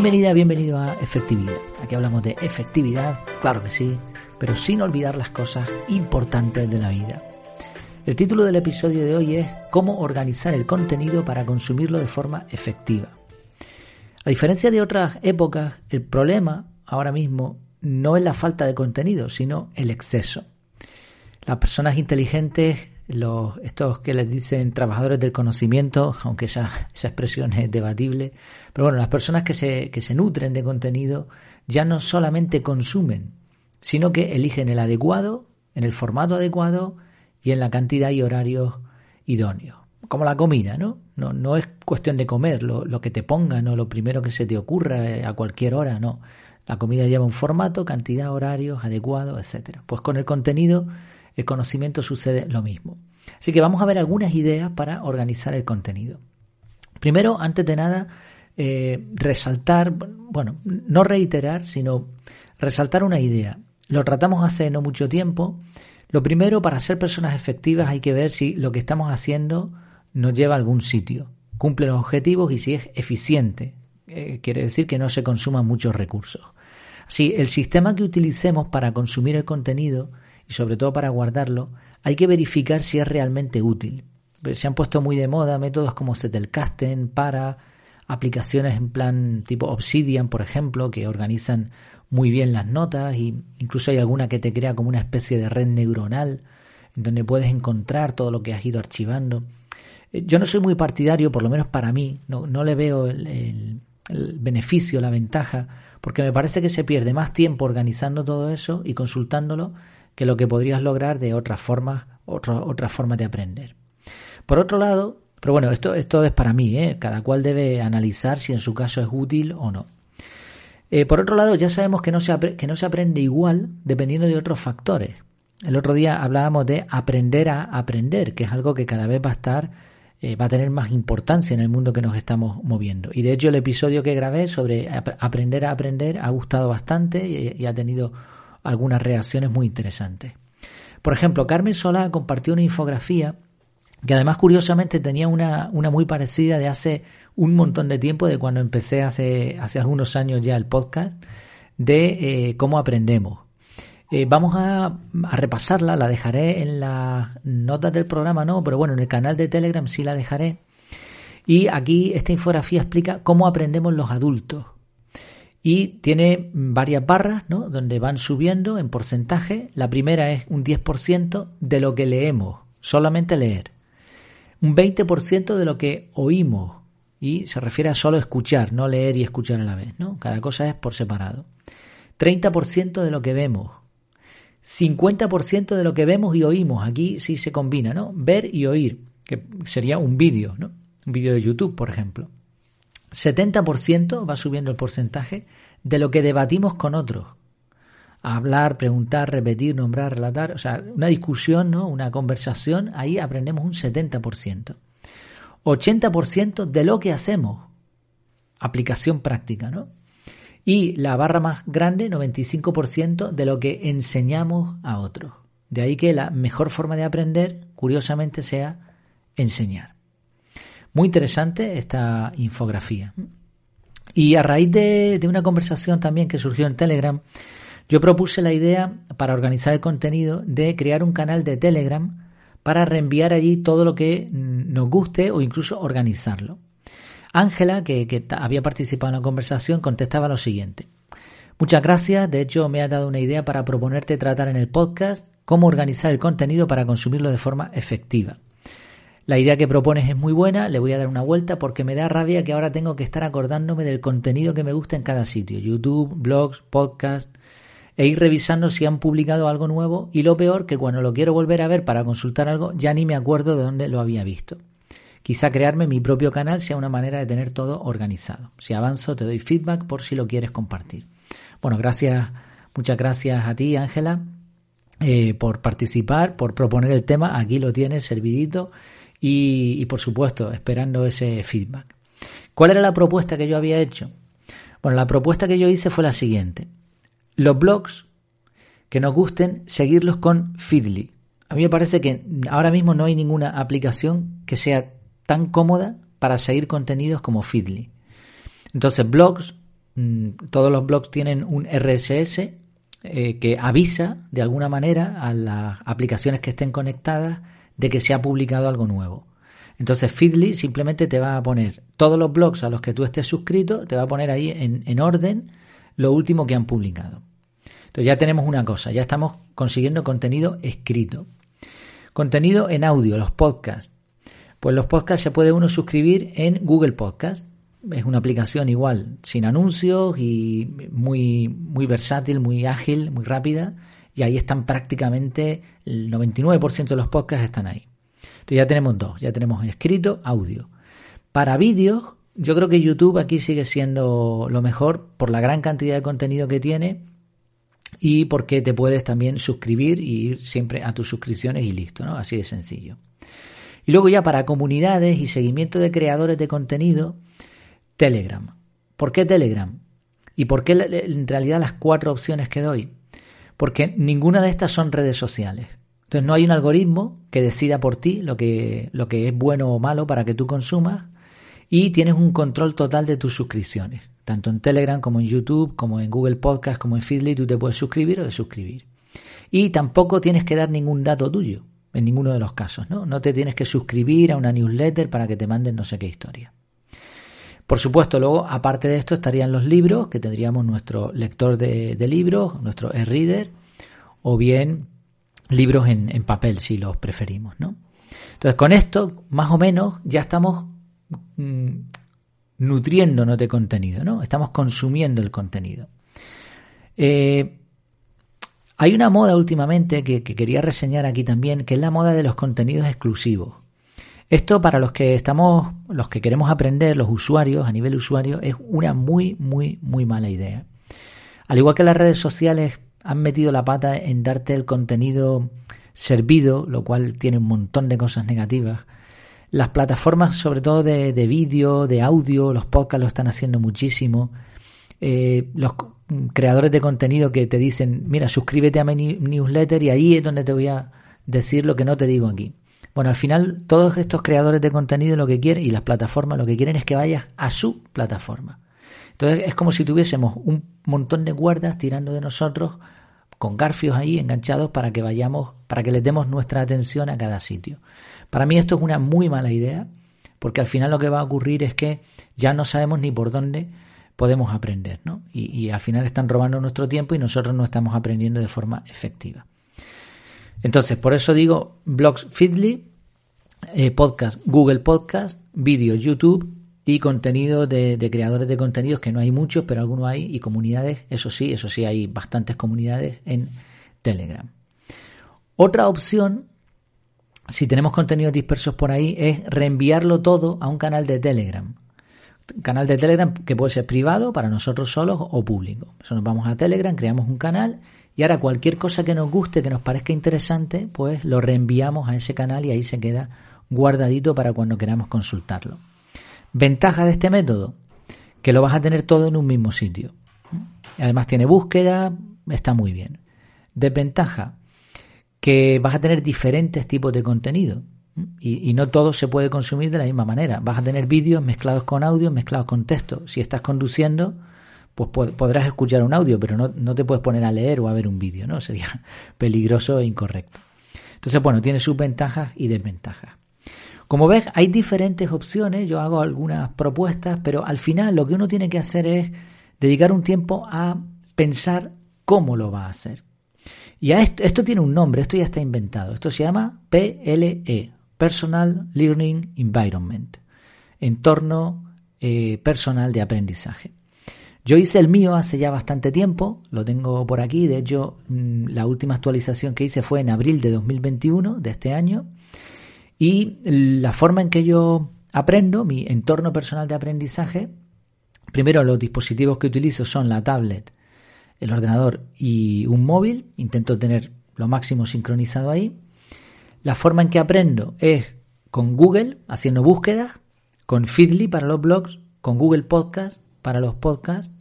Bienvenida, bienvenido a Efectividad. Aquí hablamos de efectividad, claro que sí, pero sin olvidar las cosas importantes de la vida. El título del episodio de hoy es Cómo organizar el contenido para consumirlo de forma efectiva. A diferencia de otras épocas, el problema ahora mismo no es la falta de contenido, sino el exceso. Las personas inteligentes, los, estos que les dicen trabajadores del conocimiento, aunque esa, esa expresión es debatible, pero bueno, las personas que se, que se nutren de contenido ya no solamente consumen, sino que eligen el adecuado, en el formato adecuado y en la cantidad y horarios idóneos. Como la comida, ¿no? No, no es cuestión de comer lo, lo que te pongan o lo primero que se te ocurra eh, a cualquier hora, no. La comida lleva un formato, cantidad, horarios adecuados, etcétera. Pues con el contenido, el conocimiento sucede lo mismo. Así que vamos a ver algunas ideas para organizar el contenido. Primero, antes de nada, eh, resaltar, bueno, no reiterar, sino resaltar una idea. Lo tratamos hace no mucho tiempo. Lo primero, para ser personas efectivas hay que ver si lo que estamos haciendo nos lleva a algún sitio, cumple los objetivos y si es eficiente. Eh, quiere decir que no se consuman muchos recursos. Si el sistema que utilicemos para consumir el contenido y sobre todo para guardarlo, hay que verificar si es realmente útil. Se han puesto muy de moda métodos como Zettelkasten para aplicaciones en plan tipo Obsidian, por ejemplo, que organizan muy bien las notas y incluso hay alguna que te crea como una especie de red neuronal en donde puedes encontrar todo lo que has ido archivando. Eh, yo no soy muy partidario, por lo menos para mí, no, no le veo el beneficio, la ventaja, porque me parece que se pierde más tiempo organizando todo eso y consultándolo que lo que podrías lograr de otras formas, otras formas de aprender. Por otro lado, pero bueno, esto, esto es para mí, ¿eh? cada cual debe analizar si en su caso es útil o no. Eh, por otro lado, ya sabemos que no, se que no se aprende igual dependiendo de otros factores. El otro día hablábamos de aprender a aprender, que es algo que cada vez va a estar eh, va a tener más importancia en el mundo que nos estamos moviendo. Y de hecho el episodio que grabé sobre aprender a aprender ha gustado bastante y, ha tenido algunas reacciones muy interesantes. Por ejemplo, Carmen Solá compartió una infografía que además curiosamente tenía una, una muy parecida de hace un montón de tiempo, de cuando empecé hace, hace algunos años ya el podcast, de eh, cómo aprendemos. Eh, vamos a, repasarla, la dejaré en las notas del programa, no, pero bueno, en el canal de Telegram sí la dejaré. Y aquí esta infografía explica cómo aprendemos los adultos. Y tiene varias barras, ¿no? Donde van subiendo en porcentaje. La primera es un 10% de lo que leemos, solamente leer. Un 20% de lo que oímos. Y se refiere a solo escuchar, no leer y escuchar a la vez, ¿no? Cada cosa es por separado. 30% de lo que vemos, 50% de lo que vemos y oímos. Aquí sí se combina, ¿no? Ver y oír, que sería un vídeo, ¿no? Un vídeo de YouTube, por ejemplo. 70% va subiendo el porcentaje de lo que debatimos con otros. Hablar, preguntar, repetir, nombrar, relatar, o sea, una discusión, ¿no? Una conversación, ahí aprendemos un 70%. 80% de lo que hacemos. Aplicación práctica, ¿no? y la barra más grande, 95% de lo que enseñamos a otros. De ahí que la mejor forma de aprender, curiosamente, sea enseñar. Muy interesante esta infografía. Y a raíz de, una conversación también que surgió en Telegram, yo propuse la idea para organizar el contenido de crear un canal de Telegram para reenviar allí todo lo que nos guste o incluso organizarlo. Ángela, que, había participado en la conversación, contestaba lo siguiente. Muchas gracias, de hecho me ha dado una idea para proponerte tratar en el podcast cómo organizar el contenido para consumirlo de forma efectiva. La idea que propones es muy buena, le voy a dar una vuelta porque me da rabia que ahora tengo que estar acordándome del contenido que me gusta en cada sitio, YouTube, blogs, podcast, e ir revisando si han publicado algo nuevo y lo peor que cuando lo quiero volver a ver para consultar algo ya ni me acuerdo de dónde lo había visto. Quizá crearme mi propio canal sea una manera de tener todo organizado. Si avanzo, te doy feedback por si lo quieres compartir. Bueno, gracias, muchas gracias a ti, Ángela, eh, por participar, por proponer el tema. Aquí lo tienes, servidito. Y, por supuesto, esperando ese feedback. ¿Cuál era la propuesta que yo había hecho? Bueno, la propuesta que yo hice fue la siguiente. Los blogs que nos gusten, seguirlos con Feedly. A mí me parece que ahora mismo no hay ninguna aplicación que sea tan cómoda para seguir contenidos como Feedly. Entonces, blogs, mm, todos los blogs tienen un RSS eh, que avisa de alguna manera a las aplicaciones que estén conectadas de que se ha publicado algo nuevo. Entonces Feedly simplemente te va a poner todos los blogs a los que tú estés suscrito, te va a poner ahí en, en orden lo último que han publicado. Entonces ya tenemos una cosa, ya estamos consiguiendo contenido escrito. Contenido en audio, los podcasts. Pues los podcasts se puede uno suscribir en Google Podcast. Es una aplicación igual, sin anuncios y muy, muy versátil, muy ágil, muy rápida. Y ahí están prácticamente el 99% de los podcasts están ahí. Entonces ya tenemos dos, ya tenemos escrito, audio. Para vídeos, yo creo que YouTube aquí sigue siendo lo mejor por la gran cantidad de contenido que tiene y porque te puedes también suscribir y ir siempre a tus suscripciones y listo, ¿no? Así de sencillo. Y luego ya para comunidades y seguimiento de creadores de contenido, Telegram. ¿Por qué Telegram? ¿Y por qué en realidad las cuatro opciones que doy? Porque ninguna de estas son redes sociales. Entonces no hay un algoritmo que decida por ti lo que, lo que es bueno o malo para que tú consumas y tienes un control total de tus suscripciones. Tanto en Telegram como en YouTube, como en Google Podcast, como en Feedly, tú te puedes suscribir o desuscribir. Y tampoco tienes que dar ningún dato tuyo en ninguno de los casos, ¿no? No te tienes que suscribir a una newsletter para que te manden no sé qué historia. Por supuesto, luego, aparte de esto, estarían los libros, que tendríamos nuestro lector de, libros, nuestro e-reader, o bien libros en, papel, si los preferimos, ¿no? Entonces, con esto, más o menos, ya estamos mm, nutriéndonos de contenido, ¿no? Estamos consumiendo el contenido. Eh, hay una moda últimamente que, quería reseñar aquí también, que es la moda de los contenidos exclusivos. Esto para los que estamos, los que queremos aprender, los usuarios, a nivel usuario, es una muy, muy, muy mala idea. Al igual que las redes sociales han metido la pata en darte el contenido servido, lo cual tiene un montón de cosas negativas. Las plataformas, sobre todo de, de vídeo, de audio, los podcasts lo están haciendo muchísimo. Eh, los creadores de contenido que te dicen, mira, suscríbete a mi newsletter y ahí es donde te voy a decir lo que no te digo aquí. Bueno, al final todos estos creadores de contenido lo que quieren y las plataformas lo que quieren es que vayas a su plataforma. Entonces es como si tuviésemos un montón de guardas tirando de nosotros con garfios ahí enganchados para que vayamos, para que les demos nuestra atención a cada sitio. Para mí esto es una muy mala idea, porque al final lo que va a ocurrir es que ya no sabemos ni por dónde podemos aprender, ¿no? Y, al final están robando nuestro tiempo y nosotros no estamos aprendiendo de forma efectiva. Entonces, por eso digo blogs Feedly, eh, podcast Google Podcast, vídeos YouTube y contenido de, de, creadores de contenidos, que no hay muchos, pero algunos hay, y comunidades, eso sí, eso sí, hay bastantes comunidades en Telegram. Otra opción, si tenemos contenidos dispersos por ahí, es reenviarlo todo a un canal de Telegram canal de Telegram que puede ser privado para nosotros solos o público. Eso nos vamos a Telegram, creamos un canal y ahora cualquier cosa que nos guste, que nos parezca interesante, pues lo reenviamos a ese canal y ahí se queda guardadito para cuando queramos consultarlo. Ventaja de este método, que lo vas a tener todo en un mismo sitio. Además tiene búsqueda, está muy bien. Desventaja, que vas a tener diferentes tipos de contenido. Y, no todo se puede consumir de la misma manera. Vas a tener vídeos mezclados con audio, mezclados con texto. Si estás conduciendo, pues podrás escuchar un audio, pero no, no te puedes poner a leer o a ver un vídeo, ¿no? Sería peligroso e incorrecto. Entonces, bueno, tiene sus ventajas y desventajas. Como ves, hay diferentes opciones, yo hago algunas propuestas, pero al final lo que uno tiene que hacer es dedicar un tiempo a pensar cómo lo va a hacer. Y a esto, esto tiene un nombre, esto ya está inventado, esto se llama PLE, Personal Learning Environment, entorno eh, personal de aprendizaje. Yo hice el mío hace ya bastante tiempo, lo tengo por aquí, de hecho mm, la última actualización que hice fue en abril de 2021, de este año, y la forma en que yo aprendo, mi entorno personal de aprendizaje, primero los dispositivos que utilizo son la tablet, el ordenador y un móvil, intento tener lo máximo sincronizado ahí, la forma en que aprendo es con Google, haciendo búsquedas, con Feedly para los blogs, con Google Podcast para los podcasts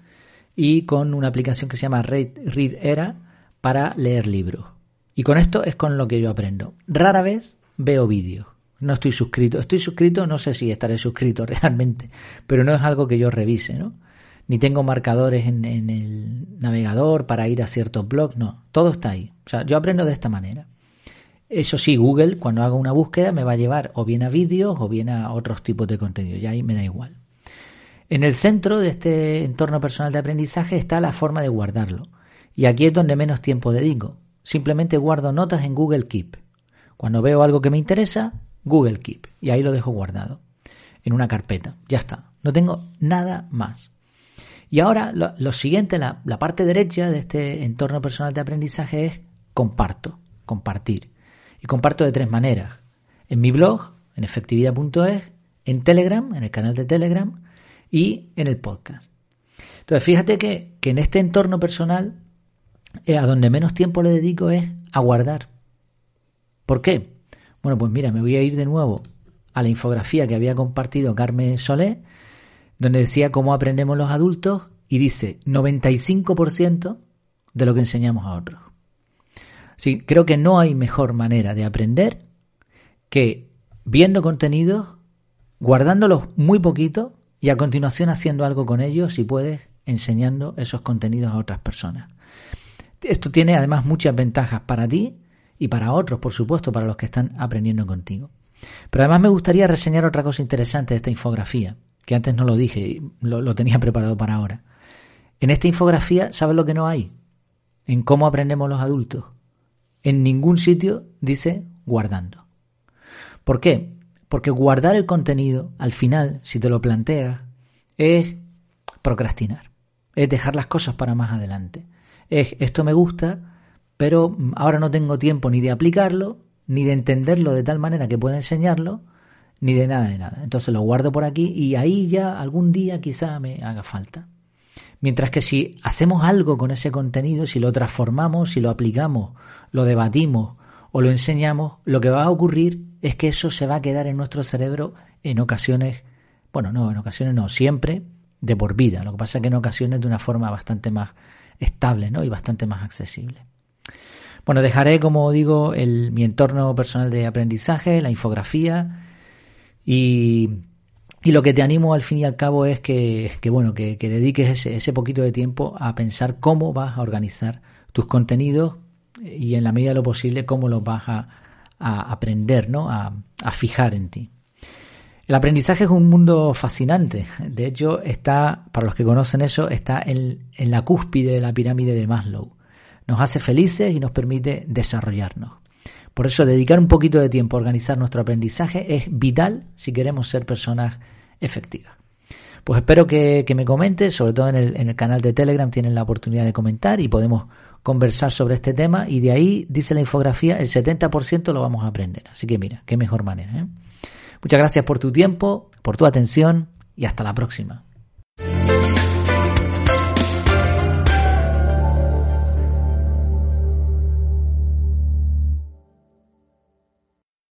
y con una aplicación que se llama Read, Era para leer libros. Y con esto es con lo que yo aprendo. Rara vez veo vídeos. No estoy suscrito. Estoy suscrito, no sé si estaré suscrito realmente, pero no es algo que yo revise, ¿no? ni tengo marcadores en, en el navegador para ir a ciertos blogs, no, todo está ahí. O sea, yo aprendo de esta manera. Eso sí, Google, cuando haga una búsqueda, me va a llevar o bien a vídeos o bien a otros tipos de contenido, y ahí me da igual. En el centro de este entorno personal de aprendizaje está la forma de guardarlo. Y aquí es donde menos tiempo dedico. Simplemente guardo notas en Google Keep. Cuando veo algo que me interesa, Google Keep. Y ahí lo dejo guardado. En una carpeta. Ya está. No tengo nada más. Y ahora lo, siguiente, la, parte derecha de este entorno personal de aprendizaje es comparto, compartir. Y comparto de tres maneras. En mi blog, en efectividad.es, en Telegram, en el canal de Telegram, y en el podcast. Entonces, fíjate que, en este entorno personal, eh, a donde menos tiempo le dedico es a guardar. ¿Por qué? Bueno, pues mira, me voy a ir de nuevo a la infografía que había compartido Carmen Solé, donde decía cómo aprendemos los adultos y dice 95% de lo que enseñamos a otros. Sí, creo que no hay mejor manera de aprender que viendo contenidos, guardándolos muy poquito y a continuación haciendo algo con ellos, si puedes, enseñando esos contenidos a otras personas. Esto tiene además muchas ventajas para ti y para otros, por supuesto, para los que están aprendiendo contigo. Pero además me gustaría reseñar otra cosa interesante de esta infografía, que antes no lo dije, lo, lo tenía preparado para ahora. En esta infografía, ¿sabes lo que no hay? En cómo aprendemos los adultos. En ningún sitio dice guardando. ¿Por qué? Porque guardar el contenido, al final, si te lo planteas, es procrastinar. Es dejar las cosas para más adelante. Es esto me gusta, pero ahora no tengo tiempo ni de aplicarlo, ni de entenderlo de tal manera que pueda enseñarlo, ni de nada de nada. Entonces lo guardo por aquí y ahí ya algún día quizá me haga falta. Mientras que si hacemos algo con ese contenido, si lo transformamos, si lo aplicamos, lo debatimos o lo enseñamos, lo que va a ocurrir es que eso se va a quedar en nuestro cerebro en ocasiones, bueno, no, en ocasiones no, siempre de por vida. Lo que pasa es que en ocasiones de una forma bastante más estable ¿no? y bastante más accesible. Bueno, dejaré, como digo, el, mi entorno personal de aprendizaje, la infografía y, lo que te animo al fin y al cabo es que, bueno, que, que dediques ese, poquito de tiempo a pensar cómo vas a organizar tus contenidos y en la medida de lo posible cómo los vas a, aprender, ¿no? A, fijar en ti. El aprendizaje es un mundo fascinante. De hecho, está, para los que conocen eso, está en la cúspide de la pirámide de Maslow. Nos hace felices y nos permite desarrollarnos. Por eso, dedicar un poquito de tiempo a organizar nuestro aprendizaje es vital si queremos ser personas efectivas. Pues espero que, me comentes, sobre todo en el, en el canal de Telegram tienen la oportunidad de comentar y podemos conversar sobre este tema y de ahí, dice la infografía, el 70% lo vamos a aprender. Así que mira, qué mejor manera. ¿eh? Muchas gracias por tu tiempo, por tu atención y hasta la próxima.